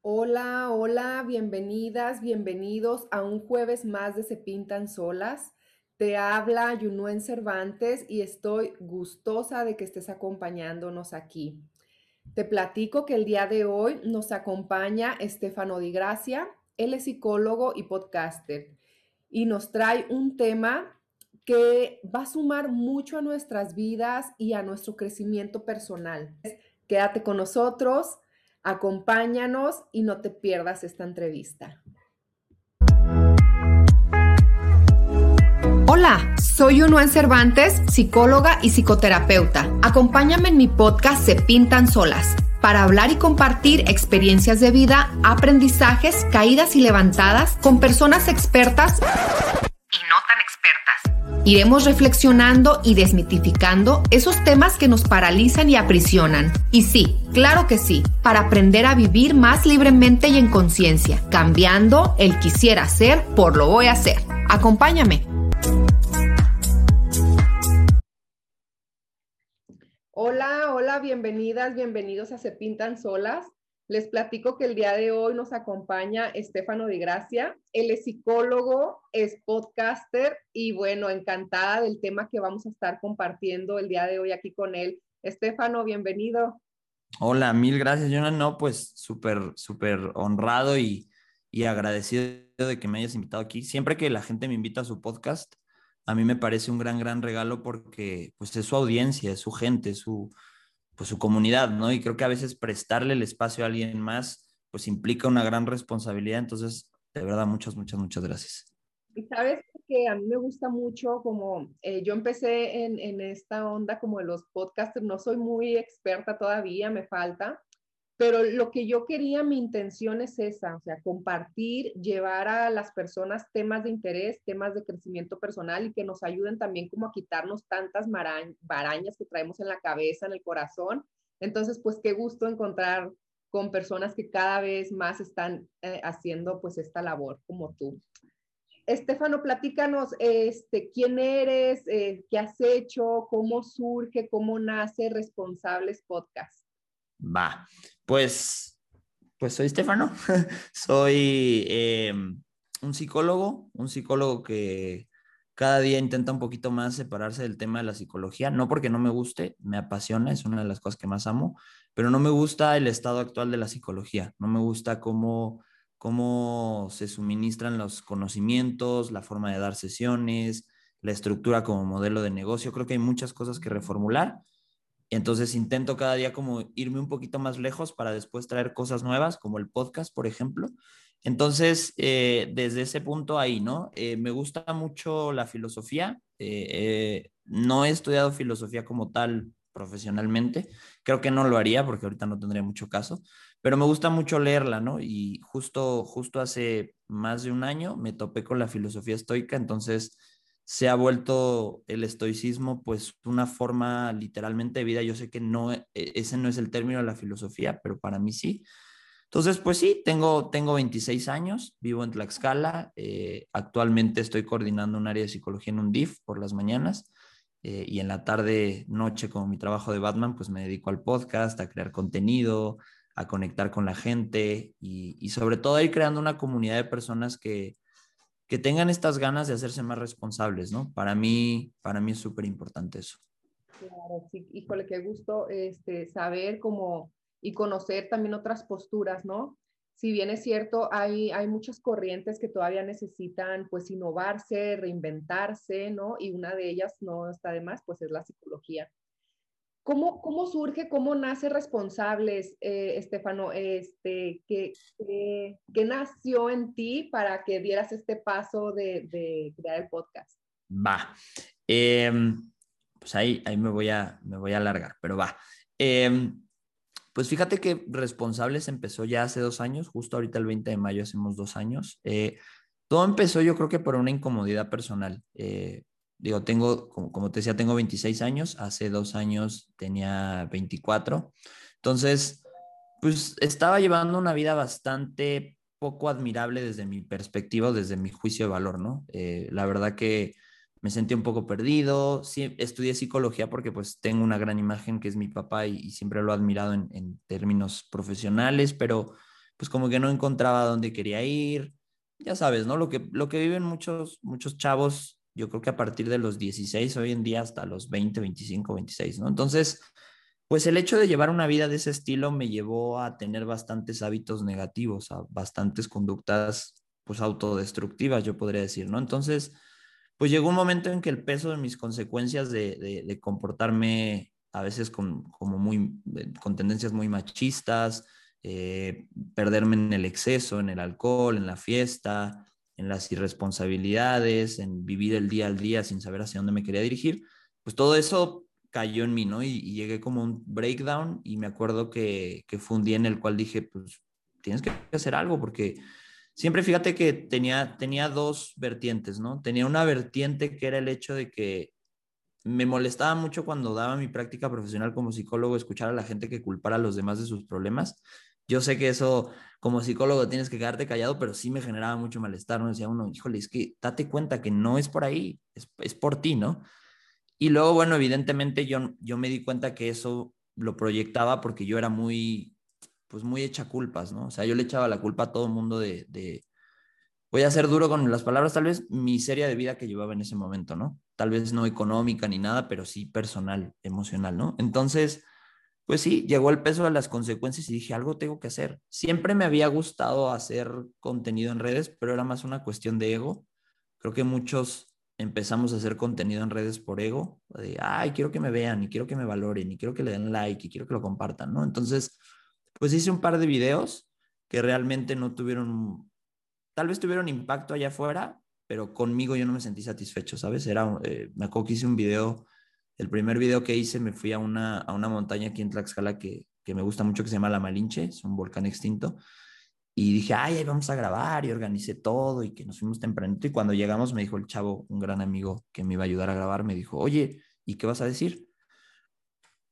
Hola, hola, bienvenidas, bienvenidos a un jueves más de Se Pintan Solas. Te habla Yunuen Cervantes y estoy gustosa de que estés acompañándonos aquí. Te platico que el día de hoy nos acompaña Estefano Di Gracia. Él es psicólogo y podcaster y nos trae un tema que va a sumar mucho a nuestras vidas y a nuestro crecimiento personal. Quédate con nosotros Acompáñanos y no te pierdas esta entrevista. Hola, soy Unuan Cervantes, psicóloga y psicoterapeuta. Acompáñame en mi podcast Se Pintan Solas para hablar y compartir experiencias de vida, aprendizajes, caídas y levantadas con personas expertas Iremos reflexionando y desmitificando esos temas que nos paralizan y aprisionan. Y sí, claro que sí, para aprender a vivir más libremente y en conciencia, cambiando el quisiera ser por lo voy a hacer. Acompáñame. Hola, hola, bienvenidas, bienvenidos a Se Pintan Solas. Les platico que el día de hoy nos acompaña Estefano de Gracia. Él es psicólogo, es podcaster y bueno, encantada del tema que vamos a estar compartiendo el día de hoy aquí con él. Estefano, bienvenido. Hola, mil gracias, Jonah. No, pues súper, súper honrado y, y agradecido de que me hayas invitado aquí. Siempre que la gente me invita a su podcast, a mí me parece un gran, gran regalo porque pues es su audiencia, es su gente, su, pues su comunidad, ¿no? Y creo que a veces prestarle el espacio a alguien más, pues implica una gran responsabilidad. Entonces, de verdad, muchas, muchas, muchas gracias. Y sabes que a mí me gusta mucho como eh, yo empecé en, esta onda como de los podcasts, no soy muy experta todavía, me falta, pero lo que yo quería, mi intención es esa, o sea, compartir, llevar a las personas temas de interés, temas de crecimiento personal y que nos ayuden también como a quitarnos tantas marañas que traemos en la cabeza, en el corazón. Entonces, pues qué gusto encontrar con personas que cada vez más están eh, haciendo pues esta labor como tú. Estefano, platícanos, este, quién eres, eh, qué has hecho, cómo surge, cómo nace Responsables Podcast. Va, pues, pues soy Estefano, soy eh, un psicólogo, un psicólogo que cada día intenta un poquito más separarse del tema de la psicología, no porque no me guste, me apasiona, es una de las cosas que más amo, pero no me gusta el estado actual de la psicología, no me gusta cómo, cómo se suministran los conocimientos, la forma de dar sesiones, la estructura como modelo de negocio, creo que hay muchas cosas que reformular entonces intento cada día como irme un poquito más lejos para después traer cosas nuevas, como el podcast, por ejemplo. Entonces, eh, desde ese punto ahí, ¿no? Eh, me gusta mucho la filosofía. Eh, no he estudiado filosofía como tal profesionalmente. Creo que no lo haría porque ahorita no tendría mucho caso, pero me gusta mucho leerla, ¿no? Y justo, justo hace más de un año me topé con la filosofía estoica, entonces se ha vuelto el estoicismo pues una forma literalmente de vida. Yo sé que no, e, ese no es el término de la filosofía, pero para mí sí. Entonces, pues sí, tengo, tengo 26 años, vivo en Tlaxcala, eh, actualmente estoy coordinando un área de psicología en un DIF por las mañanas eh, y en la tarde, noche, como mi trabajo de Batman, pues me dedico al podcast, a crear contenido, a conectar con la gente y, y sobre todo a ir creando una comunidad de personas que, que tengan estas ganas de hacerse más responsables, ¿no? Para mí, para mí es súper importante eso. Claro, sí, híjole, qué gusto este, saber cómo y conocer también otras posturas, ¿no? Si bien es cierto, hay, hay muchas corrientes que todavía necesitan, pues, innovarse, reinventarse, ¿no? Y una de ellas, no está de más, pues, es la psicología. ¿Cómo, ¿Cómo, surge, cómo nace Responsables, eh, Estefano? Este, ¿qué, qué, nació en ti para que dieras este paso de, crear el podcast? Va. Em, pues ahí, ahí me, voy a, me voy a alargar, pero va. Em, pues fíjate que Responsables empezó ya hace dos años, justo ahorita el 20 de mayo hacemos dos años. Eh, todo empezó yo creo que por una incomodidad personal. Digo, tengo, como, te decía, tengo 26 años, hace dos años tenía 24. Entonces, pues estaba llevando una vida bastante poco admirable desde mi perspectiva, desde mi juicio de valor, ¿no? Eh, la verdad que me sentí un poco perdido, sí, estudié psicología porque pues tengo una gran imagen que es mi papá y, siempre lo he admirado en, en, términos profesionales, pero, pues como que no encontraba dónde quería ir. Ya sabes, ¿no? Lo que, lo que viven muchos, muchos chavos, yo creo que a partir de los 16, hoy en día hasta los 20, 25, 26, ¿no? Entonces, pues el hecho de llevar una vida de ese estilo me llevó a tener bastantes hábitos negativos, a bastantes conductas, pues autodestructivas, yo podría decir, ¿no? Entonces, pues llegó un momento en que el peso de mis consecuencias de, comportarme a veces con, como muy, con tendencias muy machistas, eh, perderme en el exceso, en el alcohol, en la fiesta, en las irresponsabilidades, en vivir el día al día sin saber hacia dónde me quería dirigir, pues todo eso cayó en mí, ¿no? Y, llegué como un breakdown y me acuerdo que, que, fue un día en el cual dije, pues tienes que hacer algo porque siempre fíjate que tenía, tenía dos vertientes, ¿no? Tenía una vertiente que era el hecho de que me molestaba mucho cuando daba mi práctica profesional como psicólogo escuchar a la gente que culpara a los demás de sus problemas. Yo sé que eso como psicólogo tienes que quedarte callado, pero sí me generaba mucho malestar, ¿no? Decía uno, híjole, es que date cuenta que no es por ahí, es, es por ti, ¿no? Y luego, bueno, evidentemente yo, yo me di cuenta que eso lo proyectaba porque yo era muy, pues muy hecha culpas, ¿no? O sea, yo le echaba la culpa a todo el mundo de, voy a ser duro con las palabras, tal vez miseria de vida que llevaba en ese momento, ¿no? Tal vez no económica ni nada, pero sí personal, emocional, ¿no? Entonces, pues sí, llegó el peso de las consecuencias y dije, algo tengo que hacer. Siempre me había gustado hacer contenido en redes, pero era más una cuestión de ego. Creo que muchos empezamos a hacer contenido en redes por ego, de, ay, quiero que me vean y quiero que me valoren y quiero que le den like y quiero que lo compartan, ¿no? Entonces, pues hice un par de videos que realmente no tuvieron, tal vez tuvieron impacto allá afuera, pero conmigo yo no me sentí satisfecho, ¿sabes? Era, eh, me acuerdo que hice un video, el primer video que hice me fui a una, a una montaña aquí en Tlaxcala que, que me gusta mucho, que se llama La Malinche, es un volcán extinto, y dije, ay, ahí vamos a grabar y organicé todo y que nos fuimos tempranito. Y cuando llegamos me dijo el chavo, un gran amigo que me iba a ayudar a grabar, me dijo, oye, ¿y qué vas a decir?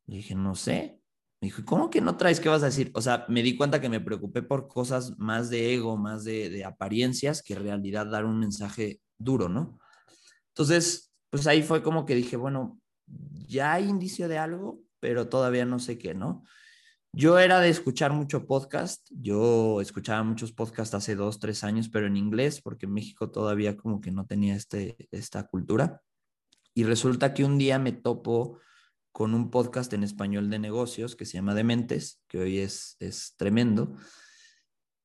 Le dije, no sé. Me dijo, ¿cómo que no traes qué vas a decir? O sea, me di cuenta que me preocupé por cosas más de ego, más de, de apariencias, que en realidad dar un mensaje duro, ¿no? Entonces, pues ahí fue como que dije, bueno, ya hay indicio de algo, pero todavía no sé qué, ¿no? Yo era de escuchar mucho podcast, yo escuchaba muchos podcasts hace dos, tres años, pero en inglés, porque en México todavía como que no tenía este, esta cultura. Y resulta que un día me topo con un podcast en español de negocios que se llama Dementes, que hoy es, es tremendo.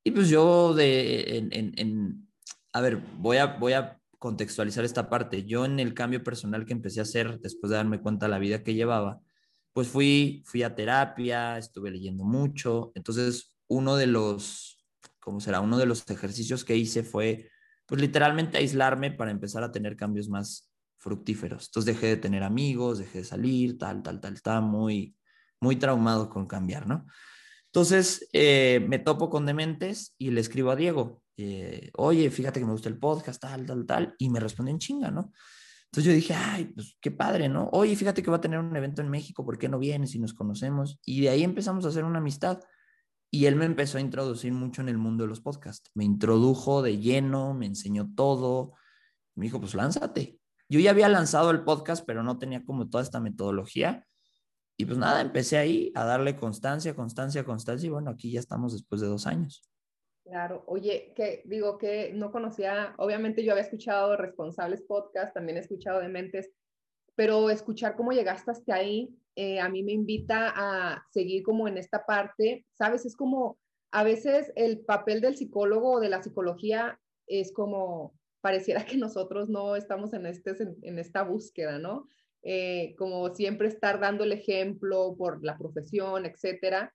Y pues yo de, en, en, a ver, voy a, voy a contextualizar esta parte. Yo en el cambio personal que empecé a hacer después de darme cuenta de la vida que llevaba, pues fui, fui a terapia, estuve leyendo mucho. Entonces, uno de los, ¿cómo será? Uno de los ejercicios que hice fue, pues literalmente aislarme para empezar a tener cambios más fructíferos. Entonces dejé de tener amigos, dejé de salir, tal, tal, tal. Estaba muy, muy traumado con cambiar, ¿no? Entonces eh, me topo con dementes y le escribo a Diego, eh, oye, fíjate que me gusta el podcast, tal, tal, tal, y me responde en chinga, ¿no? Entonces yo dije, ay, pues qué padre, ¿no? Oye, fíjate que va a tener un evento en México, ¿por qué no vienes y nos conocemos? Y de ahí empezamos a hacer una amistad. Y él me empezó a introducir mucho en el mundo de los podcasts. Me introdujo de lleno, me enseñó todo. Me dijo, pues lánzate. Yo ya había lanzado el podcast, pero no tenía como toda esta metodología. Y pues nada, empecé ahí a darle constancia, constancia, constancia. Y bueno, aquí ya estamos después de dos años. Claro, oye, que digo que no conocía, obviamente yo había escuchado Responsables Podcast, también he escuchado de Mentes, pero escuchar cómo llegaste hasta ahí, eh, a mí me invita a seguir como en esta parte, ¿sabes? Es como, a veces el papel del psicólogo o de la psicología es como, pareciera que nosotros no estamos en, este, en esta búsqueda, ¿no? Eh, como siempre estar dando el ejemplo por la profesión, etcétera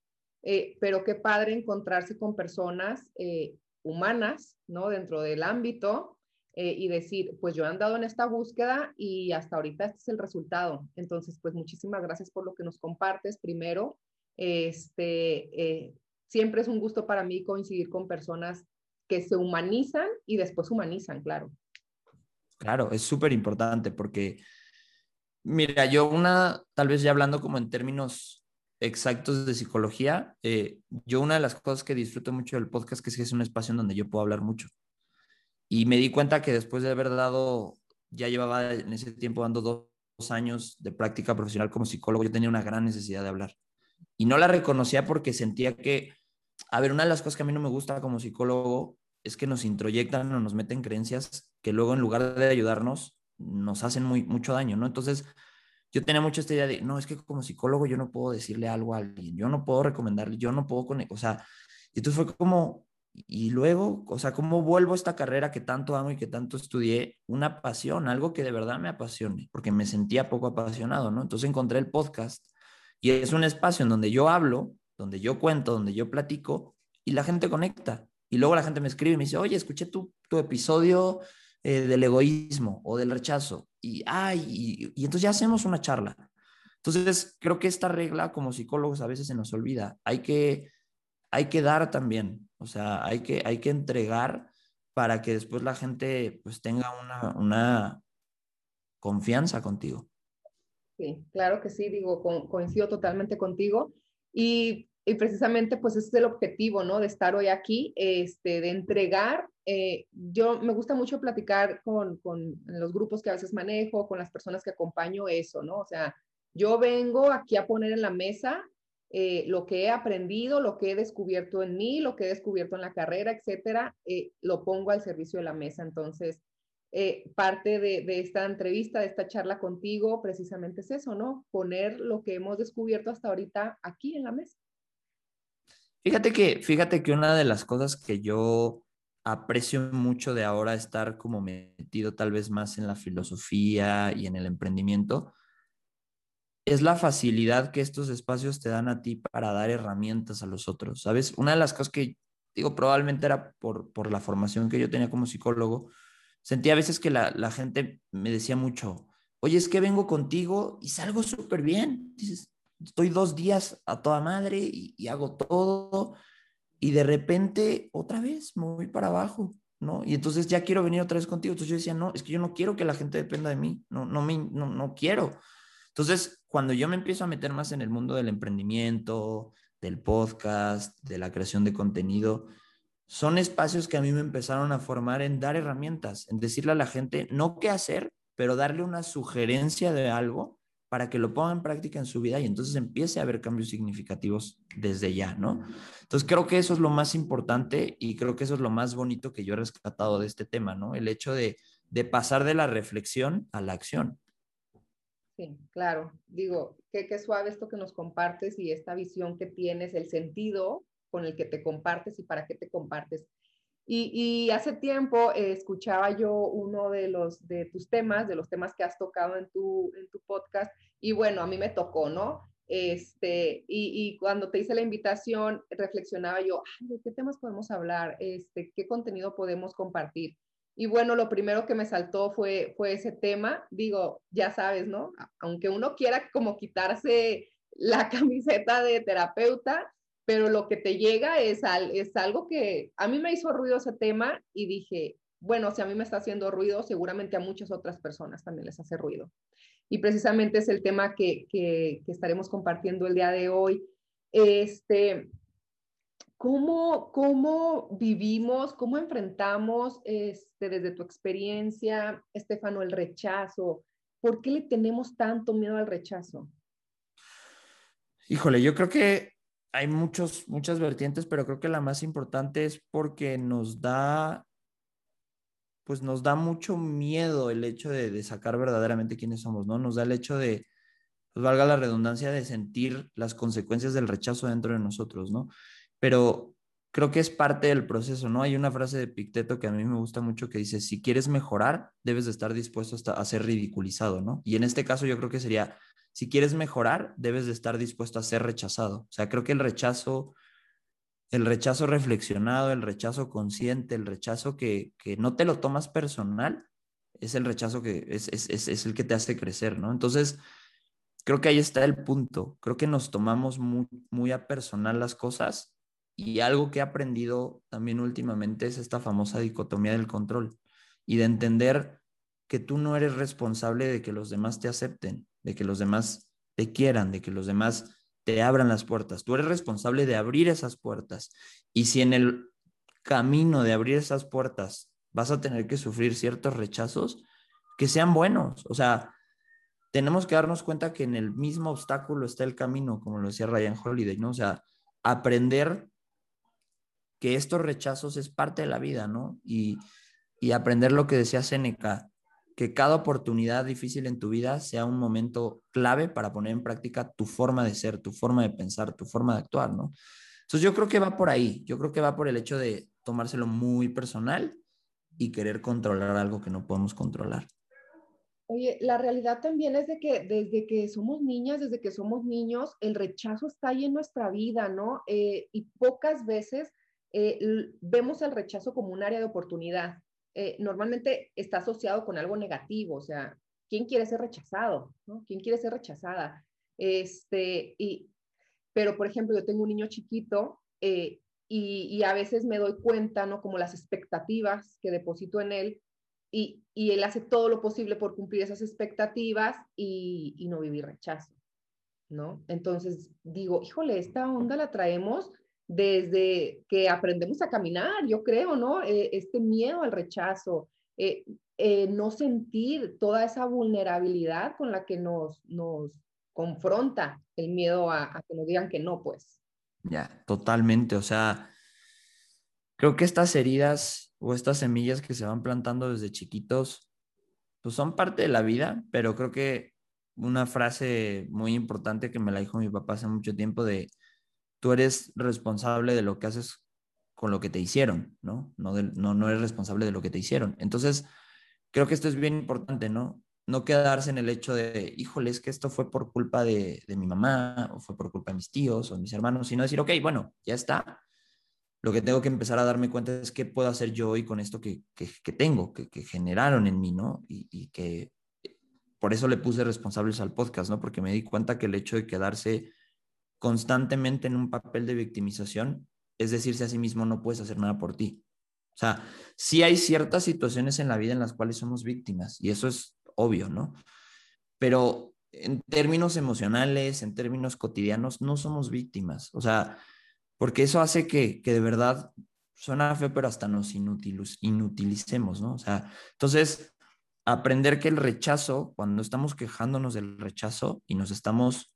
eh, pero qué padre encontrarse con personas eh, humanas, ¿no? Dentro del ámbito eh, y decir, pues yo he andado en esta búsqueda y hasta ahorita este es el resultado. Entonces, pues muchísimas gracias por lo que nos compartes. Primero, este, siempre es un gusto para mí coincidir con personas que se humanizan y después humanizan, claro. Claro, es súper importante porque, mira, yo una, tal vez ya hablando como en términos exactos de psicología, eh, yo una de las cosas que disfruto mucho del podcast es que es un espacio en donde yo puedo hablar mucho. Y me di cuenta que después de haber dado, ya llevaba en ese tiempo dando dos, años de práctica profesional como psicólogo, yo tenía una gran necesidad de hablar. Y no la reconocía porque sentía que a ver, una de las cosas que a mí no me gusta como psicólogo es que nos introyectan o nos meten creencias que luego en lugar de ayudarnos nos hacen muy, mucho daño, ¿no? Entonces, yo tenía mucho esta idea de, no, es que como psicólogo yo no puedo decirle algo a alguien, yo no puedo recomendarle, yo no puedo con, o sea, y entonces fue como, y luego, o sea, ¿cómo vuelvo a esta carrera que tanto amo y que tanto estudié? Una pasión, algo que de verdad me apasione, porque me sentía poco apasionado, ¿no? Entonces encontré el podcast y es un espacio en donde yo hablo, donde yo cuento, donde yo platico y la gente conecta. Y luego la gente me escribe y me dice, oye, escuché tu, tu episodio eh, del egoísmo o del rechazo. Y, y, y entonces ya hacemos una charla. Entonces, creo que esta regla como psicólogos a veces se nos olvida. Hay que, hay que dar también, o sea, hay que, hay que entregar para que después la gente pues tenga una, una confianza contigo. Sí, claro que sí, digo, coincido totalmente contigo. Y, y, precisamente, pues ese es el objetivo, ¿no? De estar hoy aquí, este, de entregar. Eh, yo me gusta mucho platicar con, con los grupos que a veces manejo, con las personas que acompaño eso, ¿no? O sea, yo vengo aquí a poner en la mesa eh, lo que he aprendido, lo que he descubierto en mí, lo que he descubierto en la carrera, etcétera, eh, lo pongo al servicio de la mesa. Entonces, eh, parte de, esta entrevista, de esta charla contigo, precisamente es eso, ¿no? Poner lo que hemos descubierto hasta ahorita aquí en la mesa. Fíjate que, fíjate que una de las cosas que yo aprecio mucho de ahora estar como metido tal vez más en la filosofía y en el emprendimiento, es la facilidad que estos espacios te dan a ti para dar herramientas a los otros, ¿sabes? Una de las cosas que digo, probablemente era por, por la formación que yo tenía como psicólogo, sentía a veces que la, la gente me decía mucho, oye, es que vengo contigo y salgo súper bien. Dices, estoy dos días a toda madre y, y, hago todo y de repente otra vez me voy para abajo, ¿no? Y entonces ya quiero venir otra vez contigo. Entonces yo decía, no, es que yo no quiero que la gente dependa de mí, no, no, me, no, no quiero. Entonces, cuando yo me empiezo a meter más en el mundo del emprendimiento, del podcast, de la creación de contenido, son espacios que a mí me empezaron a formar en dar herramientas, en decirle a la gente no qué hacer, pero darle una sugerencia de algo para que lo ponga en práctica en su vida y entonces empiece a haber cambios significativos desde ya, ¿no? Entonces creo que eso es lo más importante y creo que eso es lo más bonito que yo he rescatado de este tema, ¿no? El hecho de, de pasar de la reflexión a la acción. Sí, claro. Digo, qué, qué suave esto que nos compartes y esta visión que tienes, el sentido con el que te compartes y para qué te compartes. Y, hace tiempo eh, escuchaba yo uno de los de tus temas, de los temas que has tocado en tu, en tu podcast, y bueno, a mí me tocó, ¿no? Este, y, y cuando te hice la invitación, reflexionaba yo, ¿de qué temas podemos hablar? Este, ¿Qué contenido podemos compartir? Y bueno, lo primero que me saltó fue, fue ese tema. Digo, ya sabes, ¿no? Aunque uno quiera como quitarse la camiseta de terapeuta, pero lo que te llega es, es algo que a mí me hizo ruido ese tema y dije, bueno, si a mí me está haciendo ruido, seguramente a muchas otras personas también les hace ruido. Y precisamente es el tema que, que, estaremos compartiendo el día de hoy. Este, ¿cómo, ¿Cómo vivimos, cómo enfrentamos este, desde tu experiencia, Estefano, el rechazo? ¿Por qué le tenemos tanto miedo al rechazo? Híjole, yo creo que hay muchos, muchas vertientes, pero creo que la más importante es porque nos da, pues nos da mucho miedo el hecho de, de sacar verdaderamente quiénes somos, ¿no? Nos da el hecho de, pues valga la redundancia, de sentir las consecuencias del rechazo dentro de nosotros, ¿no? Pero creo que es parte del proceso, ¿no? Hay una frase de Picteto que a mí me gusta mucho que dice, si quieres mejorar, debes de estar dispuesto a ser ridiculizado, ¿no? Y en este caso yo creo que sería, si quieres mejorar, debes de estar dispuesto a ser rechazado. O sea, creo que el rechazo, el rechazo reflexionado, el rechazo consciente, el rechazo que, que no te lo tomas personal, es el rechazo que es, es, es, el que te hace crecer, ¿no? Entonces, creo que ahí está el punto. Creo que nos tomamos muy a personal las cosas y algo que he aprendido también últimamente es esta famosa dicotomía del control y de entender que tú no eres responsable de que los demás te acepten de que los demás te quieran, de que los demás te abran las puertas. Tú eres responsable de abrir esas puertas. Y si en el camino de abrir esas puertas vas a tener que sufrir ciertos rechazos, que sean buenos. O sea, tenemos que darnos cuenta que en el mismo obstáculo está el camino, como lo decía Ryan Holiday, ¿no? O sea, aprender que estos rechazos es parte de la vida, ¿no? Y, y aprender lo que decía Seneca, que cada oportunidad difícil en tu vida sea un momento clave para poner en práctica tu forma de ser, tu forma de pensar, tu forma de actuar, ¿no? Entonces yo creo que va por ahí, yo creo que va por el hecho de tomárselo muy personal y querer controlar algo que no podemos controlar. Oye, la realidad también es de que desde que somos niñas, desde que somos niños, el rechazo está ahí en nuestra vida, ¿no? Eh, y pocas veces eh, vemos el rechazo como un área de oportunidad. Eh, normalmente está asociado con algo negativo, o sea, ¿quién quiere ser rechazado? ¿no? ¿Quién quiere ser rechazada? Este, y, pero, por ejemplo, yo tengo un niño chiquito eh, y, a veces me doy cuenta, ¿no? Como las expectativas que deposito en él y, y él hace todo lo posible por cumplir esas expectativas y, y no vivir rechazo, ¿no? Entonces digo, híjole, esta onda la traemos desde que aprendemos a caminar, yo creo, ¿no? Eh, este miedo al rechazo, eh, eh, no sentir toda esa vulnerabilidad con la que nos, nos confronta el miedo a, que nos digan que no, pues. Ya, totalmente. O sea, creo que estas heridas o estas semillas que se van plantando desde chiquitos, pues son parte de la vida, pero creo que una frase muy importante que me la dijo mi papá hace mucho tiempo de tú eres responsable de lo que haces con lo que te hicieron, ¿no? No, no, no eres responsable de lo que te hicieron. Entonces, creo que esto es bien importante, ¿no? No quedarse en el hecho de, híjole, es que esto fue por culpa de, de mi mamá, o fue por culpa de mis tíos o de mis hermanos, sino decir, ok, bueno, ya está. Lo que tengo que empezar a darme cuenta es qué puedo hacer yo hoy con esto que, que, tengo, que, que, generaron en mí, ¿no? Y, y que por eso le puse responsables al podcast, ¿no? Porque me di cuenta que el hecho de quedarse constantemente en un papel de victimización, es decirse a sí mismo, no puedes hacer nada por ti. O sea, sí hay ciertas situaciones en la vida en las cuales somos víctimas, y eso es obvio, ¿no? Pero en términos emocionales, en términos cotidianos, no somos víctimas. O sea, porque eso hace que, que de verdad suena feo, pero hasta nos inutilicemos, ¿no? O sea, entonces, aprender que el rechazo, cuando estamos quejándonos del rechazo y nos estamos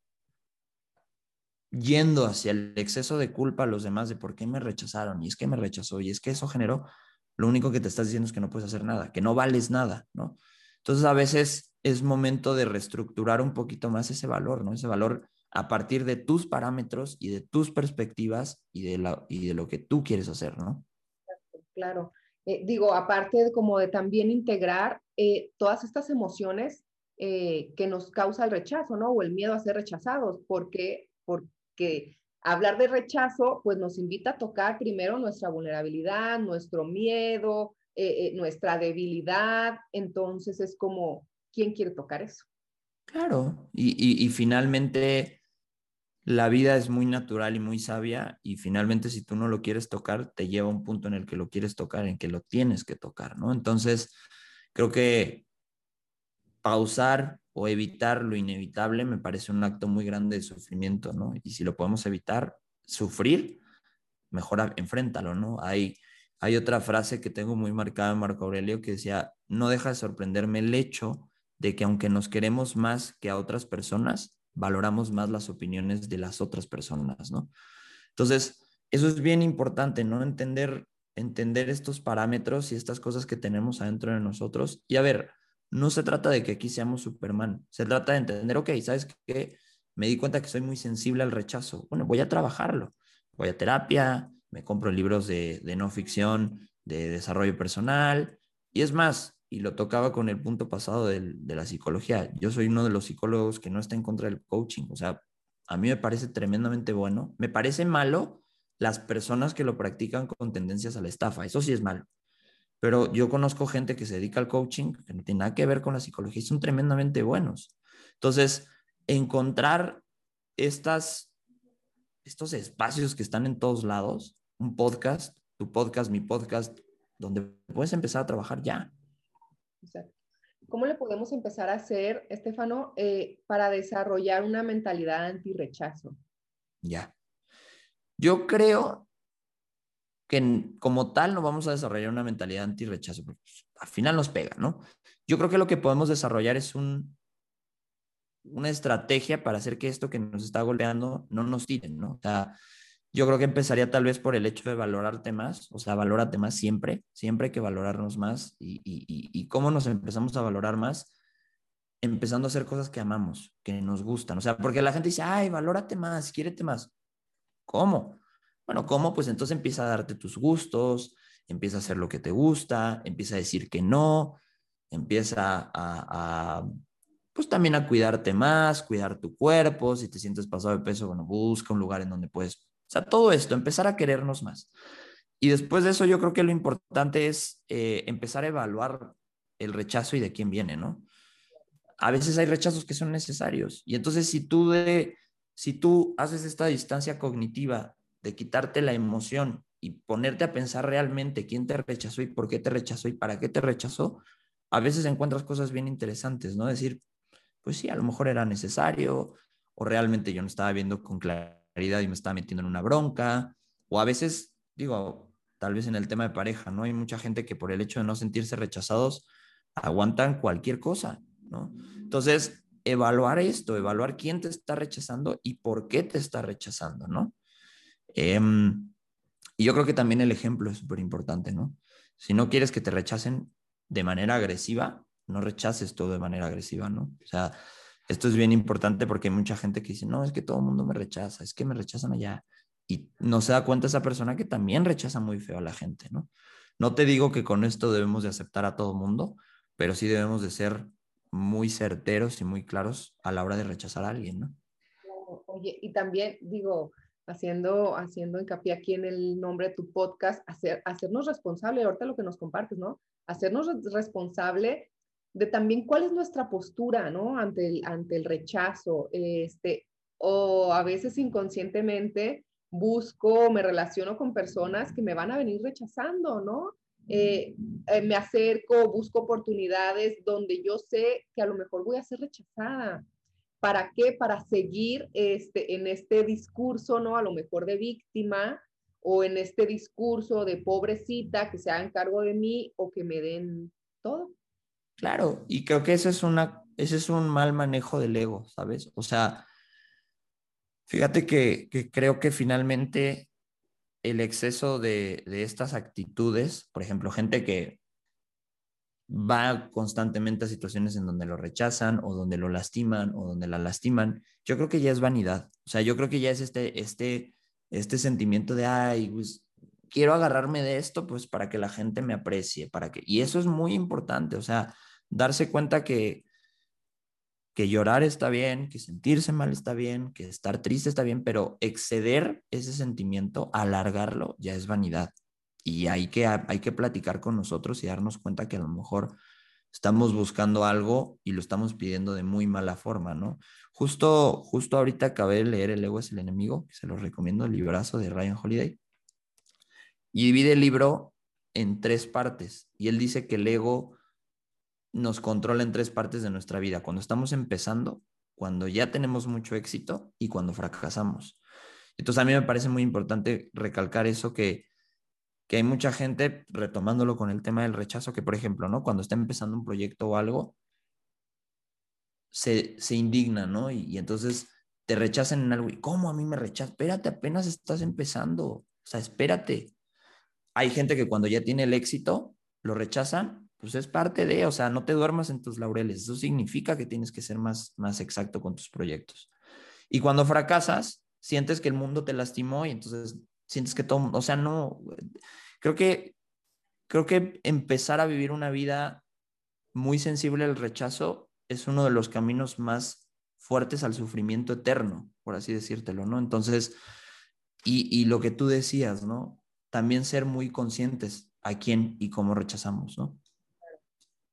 yendo hacia el exceso de culpa a los demás de por qué me rechazaron y es que me rechazó y es que eso generó, lo único que te estás diciendo es que no puedes hacer nada, que no vales nada, ¿no? Entonces a veces es momento de reestructurar un poquito más ese valor, ¿no? Ese valor a partir de tus parámetros y de tus perspectivas y de, la, y de lo que tú quieres hacer, ¿no? Claro. Eh, digo, aparte de como de también integrar eh, todas estas emociones eh, que nos causa el rechazo, ¿no? O el miedo a ser rechazados, porque, hablar de rechazo, pues nos invita a tocar primero nuestra vulnerabilidad, nuestro miedo, eh, eh, nuestra debilidad. Entonces es como, ¿quién quiere tocar eso? Claro, y, y, finalmente la vida es muy natural y muy sabia y finalmente si tú no lo quieres tocar, te lleva a un punto en el que lo quieres tocar, en que lo tienes que tocar, ¿no? Entonces, creo que pausar, o evitar lo inevitable me parece un acto muy grande de sufrimiento, ¿no? Y si lo podemos evitar, sufrir, mejor enfréntalo, ¿no? Hay, hay otra frase que tengo muy marcada en Marco Aurelio que decía, no deja de sorprenderme el hecho de que aunque nos queremos más que a otras personas, valoramos más las opiniones de las otras personas, ¿no? Entonces, eso es bien importante, ¿no? Entender, entender estos parámetros y estas cosas que tenemos adentro de nosotros. Y a ver, no se trata de que aquí seamos Superman, se trata de entender, ok, ¿sabes qué? Me di cuenta que soy muy sensible al rechazo. Bueno, voy a trabajarlo. Voy a terapia, me compro libros de, no ficción, de desarrollo personal. Y es más, y lo tocaba con el punto pasado de la psicología, yo soy uno de los psicólogos que no está en contra del coaching. O sea, a mí me parece tremendamente bueno. Me parece malo las personas que lo practican con tendencias a la estafa. Eso sí es malo. Pero yo conozco gente que se dedica al coaching, que no tiene nada que ver con la psicología y son tremendamente buenos. Entonces, encontrar estas, estos espacios que están en todos lados, un podcast, tu podcast, mi podcast, donde puedes empezar a trabajar ya. Exacto. ¿Cómo le podemos empezar a hacer, Estefano, eh, para desarrollar una mentalidad anti-rechazo? Ya. Yo creo que como tal no vamos a desarrollar una mentalidad anti-rechazo, porque pues, al final nos pega, ¿no? Yo creo que lo que podemos desarrollar es un, una estrategia para hacer que esto que nos está golpeando no nos tire, ¿no? O sea, yo creo que empezaría tal vez por el hecho de valorarte más, o sea, valórate más siempre, siempre hay que valorarnos más y, y, y, cómo nos empezamos a valorar más, empezando a hacer cosas que amamos, que nos gustan, o sea, porque la gente dice, ay, valórate más, quiérete más. ¿Cómo? Bueno, ¿cómo? Pues entonces empieza a darte tus gustos, empieza a hacer lo que te gusta, empieza a decir que no, empieza a, pues también a cuidarte más, cuidar tu cuerpo, si te sientes pasado de peso, bueno, busca un lugar en donde puedes o sea, todo esto, empezar a querernos más. Y después de eso, yo creo que lo importante es eh, empezar a evaluar el rechazo y de quién viene, ¿no? A veces hay rechazos que son necesarios. Y entonces, si tú, de, si tú haces esta distancia cognitiva de quitarte la emoción y ponerte a pensar realmente quién te rechazó y por qué te rechazó y para qué te rechazó, a veces encuentras cosas bien interesantes, ¿no? Decir, pues sí, a lo mejor era necesario o realmente yo no estaba viendo con claridad y me estaba metiendo en una bronca. O a veces, digo, tal vez en el tema de pareja, ¿no? Hay mucha gente que por el hecho de no sentirse rechazados aguantan cualquier cosa, ¿no? Entonces, evaluar esto, evaluar quién te está rechazando y por qué te está rechazando, ¿no? Em, y yo creo que también el ejemplo es súper importante, ¿no? Si no quieres que te rechacen de manera agresiva, no rechaces todo de manera agresiva, ¿no? O sea, esto es bien importante porque hay mucha gente que dice, no, es que todo el mundo me rechaza, es que me rechazan allá. Y no se da cuenta esa persona que también rechaza muy feo a la gente, ¿no? No te digo que con esto debemos de aceptar a todo mundo, pero sí debemos de ser muy certeros y muy claros a la hora de rechazar a alguien, ¿no? Oye, y también digo, haciendo, haciendo hincapié aquí en el nombre de tu podcast, hacer, hacernos responsable, ahorita lo que nos compartes, ¿no? Hacernos responsable de también cuál es nuestra postura, ¿no? Ante el, ante el rechazo, este, o a veces inconscientemente busco, me relaciono con personas que me van a venir rechazando, ¿no? Eh, eh, me acerco, busco oportunidades donde yo sé que a lo mejor voy a ser rechazada. ¿Para qué? Para seguir este, en este discurso, ¿no? A lo mejor de víctima o en este discurso de pobrecita que se hagan cargo de mí o que me den todo. Claro, y creo que ese es, una, ese es un mal manejo del ego, ¿sabes? O sea, fíjate que, creo que finalmente el exceso de, de, estas actitudes, por ejemplo, gente que va constantemente a situaciones en donde lo rechazan o donde lo lastiman o donde la lastiman, yo creo que ya es vanidad. O sea, yo creo que ya es este, este, este sentimiento de, ay, pues quiero agarrarme de esto, pues para que la gente me aprecie, para que... Y eso es muy importante, o sea, darse cuenta que, que llorar está bien, que sentirse mal está bien, que estar triste está bien, pero exceder ese sentimiento, alargarlo, ya es vanidad. Y hay que, hay que platicar con nosotros y darnos cuenta que a lo mejor estamos buscando algo y lo estamos pidiendo de muy mala forma, ¿no? Justo, justo ahorita acabé de leer El ego es el enemigo, que se lo recomiendo, el librazo de Ryan Holiday. Y divide el libro en tres partes. Y él dice que el ego nos controla en tres partes de nuestra vida. Cuando estamos empezando, cuando ya tenemos mucho éxito y cuando fracasamos. Entonces a mí me parece muy importante recalcar eso que, que hay mucha gente, retomándolo con el tema del rechazo, que por ejemplo, ¿no? Cuando está empezando un proyecto o algo, se, se indigna, ¿no? Y, entonces te rechazan en algo. ¿Y cómo a mí me rechazan? Espérate, apenas estás empezando. O sea, espérate. Hay gente que cuando ya tiene el éxito, lo rechazan pues es parte de, o sea, no te duermas en tus laureles. Eso significa que tienes que ser más, más exacto con tus proyectos. Y cuando fracasas, sientes que el mundo te lastimó y entonces sientes que todo, o sea, no, creo que, creo que empezar a vivir una vida muy sensible al rechazo es uno de los caminos más fuertes al sufrimiento eterno, por así decírtelo, ¿no? Entonces, y, y lo que tú decías, ¿no? También ser muy conscientes a quién y cómo rechazamos, ¿no?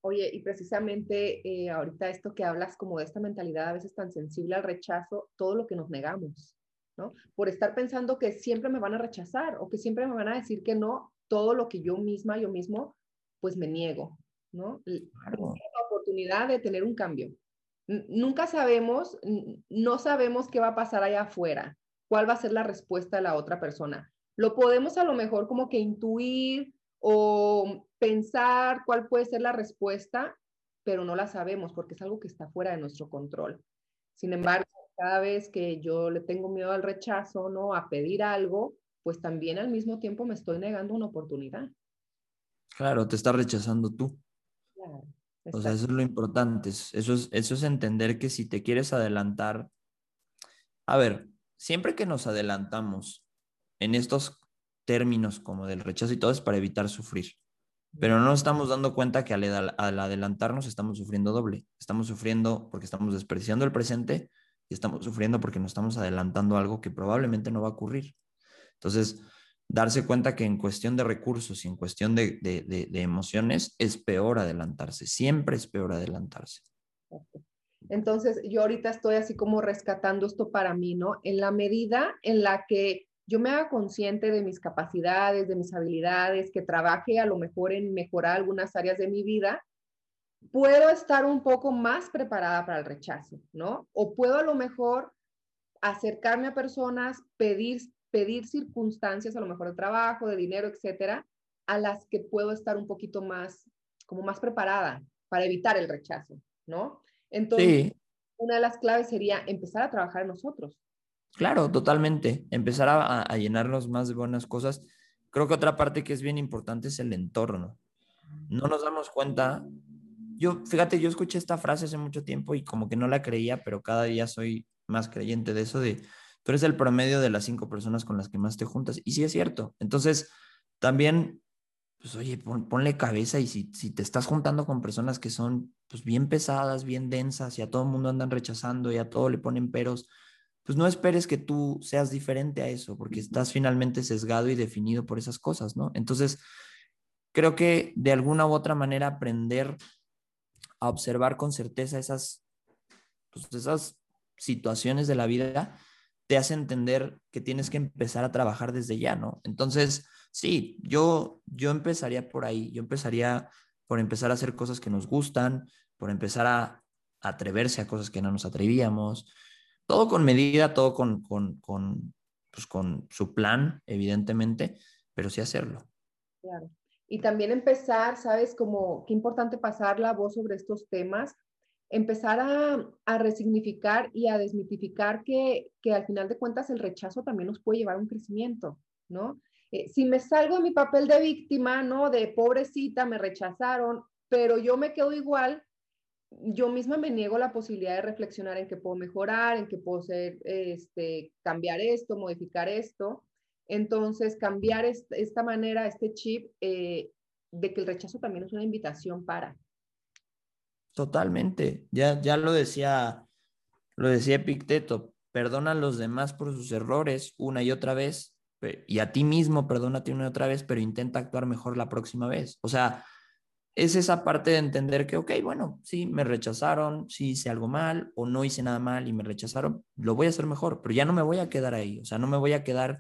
Oye, y precisamente eh, ahorita esto que hablas como de esta mentalidad a veces tan sensible al rechazo, todo lo que nos negamos, ¿no? Por estar pensando que siempre me van a rechazar o que siempre me van a decir que no, todo lo que yo misma, yo mismo, pues me niego, ¿no? Claro. La oportunidad de tener un cambio. Nunca sabemos, no sabemos qué va a pasar allá afuera, cuál va a ser la respuesta de la otra persona. Lo podemos a lo mejor como que intuir, o pensar cuál puede ser la respuesta, pero no la sabemos porque es algo que está fuera de nuestro control. Sin embargo, cada vez que yo le tengo miedo al rechazo, ¿no? A pedir algo, pues también al mismo tiempo me estoy negando una oportunidad. Claro, te está rechazando tú. Claro, o sea, eso es lo importante. Eso es, eso es entender que si te quieres adelantar, a ver, siempre que nos adelantamos en estos términos como del rechazo y todo es para evitar sufrir. Pero no nos estamos dando cuenta que al, al, adelantarnos estamos sufriendo doble. Estamos sufriendo porque estamos despreciando el presente y estamos sufriendo porque nos estamos adelantando algo que probablemente no va a ocurrir. Entonces, darse cuenta que en cuestión de recursos y en cuestión de, de, emociones es peor adelantarse, siempre es peor adelantarse. Entonces, yo ahorita estoy así como rescatando esto para mí, ¿no? En la medida en la que yo me haga consciente de mis capacidades, de mis habilidades, que trabaje a lo mejor en mejorar algunas áreas de mi vida, puedo estar un poco más preparada para el rechazo, ¿no? O puedo a lo mejor acercarme a personas, pedir, pedir circunstancias, a lo mejor de trabajo, de dinero, etcétera, a las que puedo estar un poquito más, como más preparada para evitar el rechazo, ¿no? Entonces, una de las claves sería empezar a trabajar en nosotros. Claro, totalmente. Empezar a, a llenarnos más de buenas cosas. Creo que otra parte que es bien importante es el entorno. No nos damos cuenta yo, fíjate, yo escuché esta frase hace mucho tiempo y como que no la creía, pero cada día soy más creyente de eso de, tú eres el promedio de las cinco personas con las que más te juntas. Y sí es cierto. Entonces, también, pues oye, ponle cabeza y si, si te estás juntando con personas que son pues bien pesadas, bien densas y a todo el mundo andan rechazando y a todo le ponen peros, pues no esperes que tú seas diferente a eso, porque estás finalmente sesgado y definido por esas cosas, ¿no? Entonces, creo que de alguna u otra manera aprender a observar con certeza esas, pues, esas situaciones de la vida, te hace entender que tienes que empezar a trabajar desde ya, ¿no? Entonces, sí, yo, yo empezaría por ahí, yo empezaría por empezar a hacer cosas que nos gustan, por empezar a, atreverse a cosas que no nos atrevíamos, todo con medida, todo con, con, con, pues con su plan, evidentemente, pero sí hacerlo. Claro y también empezar, ¿sabes? Como qué importante pasar la voz sobre estos temas, empezar a, a resignificar y a desmitificar que, que, al final de cuentas el rechazo también nos puede llevar a un crecimiento, ¿no? Eh, si me salgo de mi papel de víctima, ¿no? De pobrecita, me rechazaron, pero yo me quedo igual, yo misma me niego la posibilidad de reflexionar en que puedo mejorar, en que puedo ser, este, cambiar esto, modificar esto. Entonces, cambiar esta manera, este chip eh, de que el rechazo también es una invitación para. Totalmente. Ya, ya lo decía, lo decía Epicteto, perdona a los demás por sus errores una y otra vez, y a ti mismo perdónate una y otra vez, pero intenta actuar mejor la próxima vez. O sea, es esa parte de entender que, ok, bueno, sí, me rechazaron, sí hice algo mal o no hice nada mal y me rechazaron, lo voy a hacer mejor, pero ya no me voy a quedar ahí, o sea, no me voy a quedar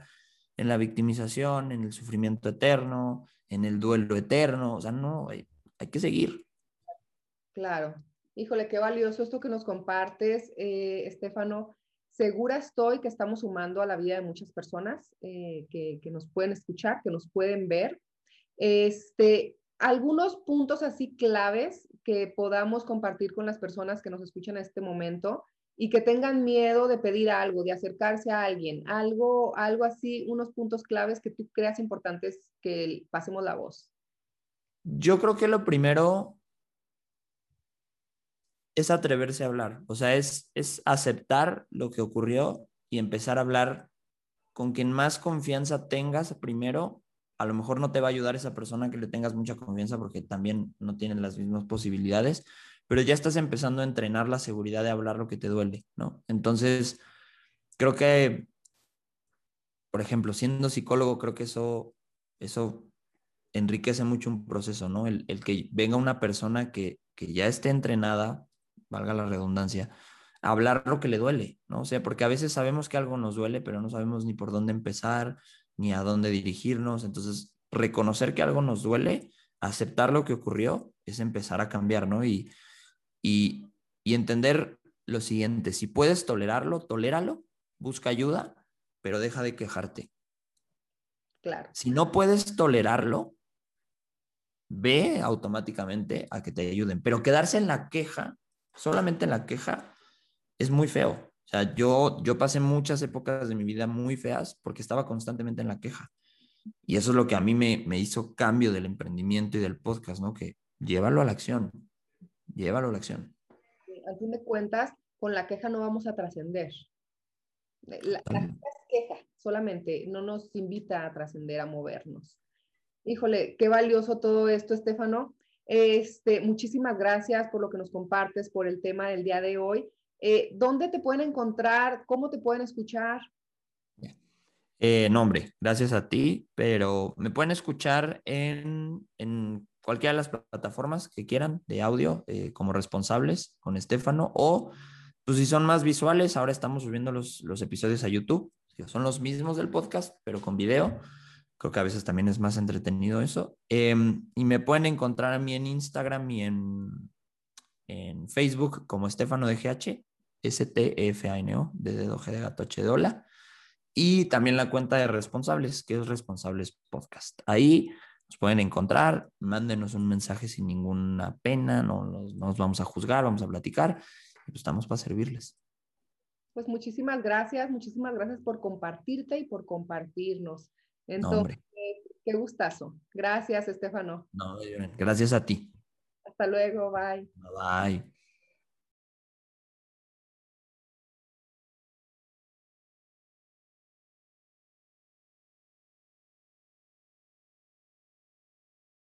en la victimización, en el sufrimiento eterno, en el duelo eterno. O sea, no, hay, que seguir. Claro. Híjole, qué valioso esto que nos compartes, eh, Estefano. Segura estoy que estamos sumando a la vida de muchas personas eh, que, nos pueden escuchar, que nos pueden ver. Este, algunos puntos así claves que podamos compartir con las personas que nos escuchan en este momento y que tengan miedo de pedir algo, de acercarse a alguien, algo, algo así, unos puntos claves que tú creas importantes que pasemos la voz. Yo creo que lo primero es atreverse a hablar, o sea, es, es aceptar lo que ocurrió y empezar a hablar con quien más confianza tengas primero. A lo mejor no te va a ayudar esa persona que le tengas mucha confianza porque también no tienen las mismas posibilidades, pero ya estás empezando a entrenar la seguridad de hablar lo que te duele, ¿no? Entonces, creo que, por ejemplo, siendo psicólogo, creo que eso, eso enriquece mucho un proceso, ¿no? El, que venga una persona que, que ya esté entrenada, valga la redundancia, a hablar lo que le duele, ¿no? O sea, porque a veces sabemos que algo nos duele, pero no sabemos ni por dónde empezar, ni a dónde dirigirnos. Entonces, reconocer que algo nos duele, aceptar lo que ocurrió, es empezar a cambiar, ¿no? Y, y, entender lo siguiente, si puedes tolerarlo, toléralo, busca ayuda, pero deja de quejarte. Claro. Si no puedes tolerarlo, ve automáticamente a que te ayuden, pero quedarse en la queja, solamente en la queja, es muy feo. O sea, yo, yo pasé muchas épocas de mi vida muy feas porque estaba constantemente en la queja. Y eso es lo que a mí me, me hizo cambio del emprendimiento y del podcast, ¿no? Que llévalo a la acción, llévalo a la acción. al fin de cuentas, con la queja no vamos a trascender. La, la, queja solamente, no nos invita a trascender, a movernos. Híjole, qué valioso todo esto, Estefano. Este, muchísimas gracias por lo que nos compartes, por el tema del día de hoy. Eh, ¿Dónde te pueden encontrar? ¿Cómo te pueden escuchar? Eh, no, hombre, gracias a ti, pero me pueden escuchar en, en cualquiera de las plataformas que quieran de audio eh, como responsables con Estefano o pues si son más visuales, ahora estamos subiendo los, los episodios a YouTube. Son los mismos del podcast, pero con video. Creo que a veces también es más entretenido eso. Em, y me pueden encontrar a mí en Instagram y en, en Facebook como Estefano de GH, S-T-E-F-A-N-O, de dedo G de gato H de. Y también la cuenta de responsables, que es Responsables Podcast. Ahí nos pueden encontrar, mándenos un mensaje sin ninguna pena, no nos, vamos a juzgar, vamos a platicar, y pues estamos para servirles. Pues muchísimas gracias, muchísimas gracias por compartirte y por compartirnos. Entonces, qué gustazo. Gracias, Estefano. No, gracias a ti. Hasta luego, bye. Bye.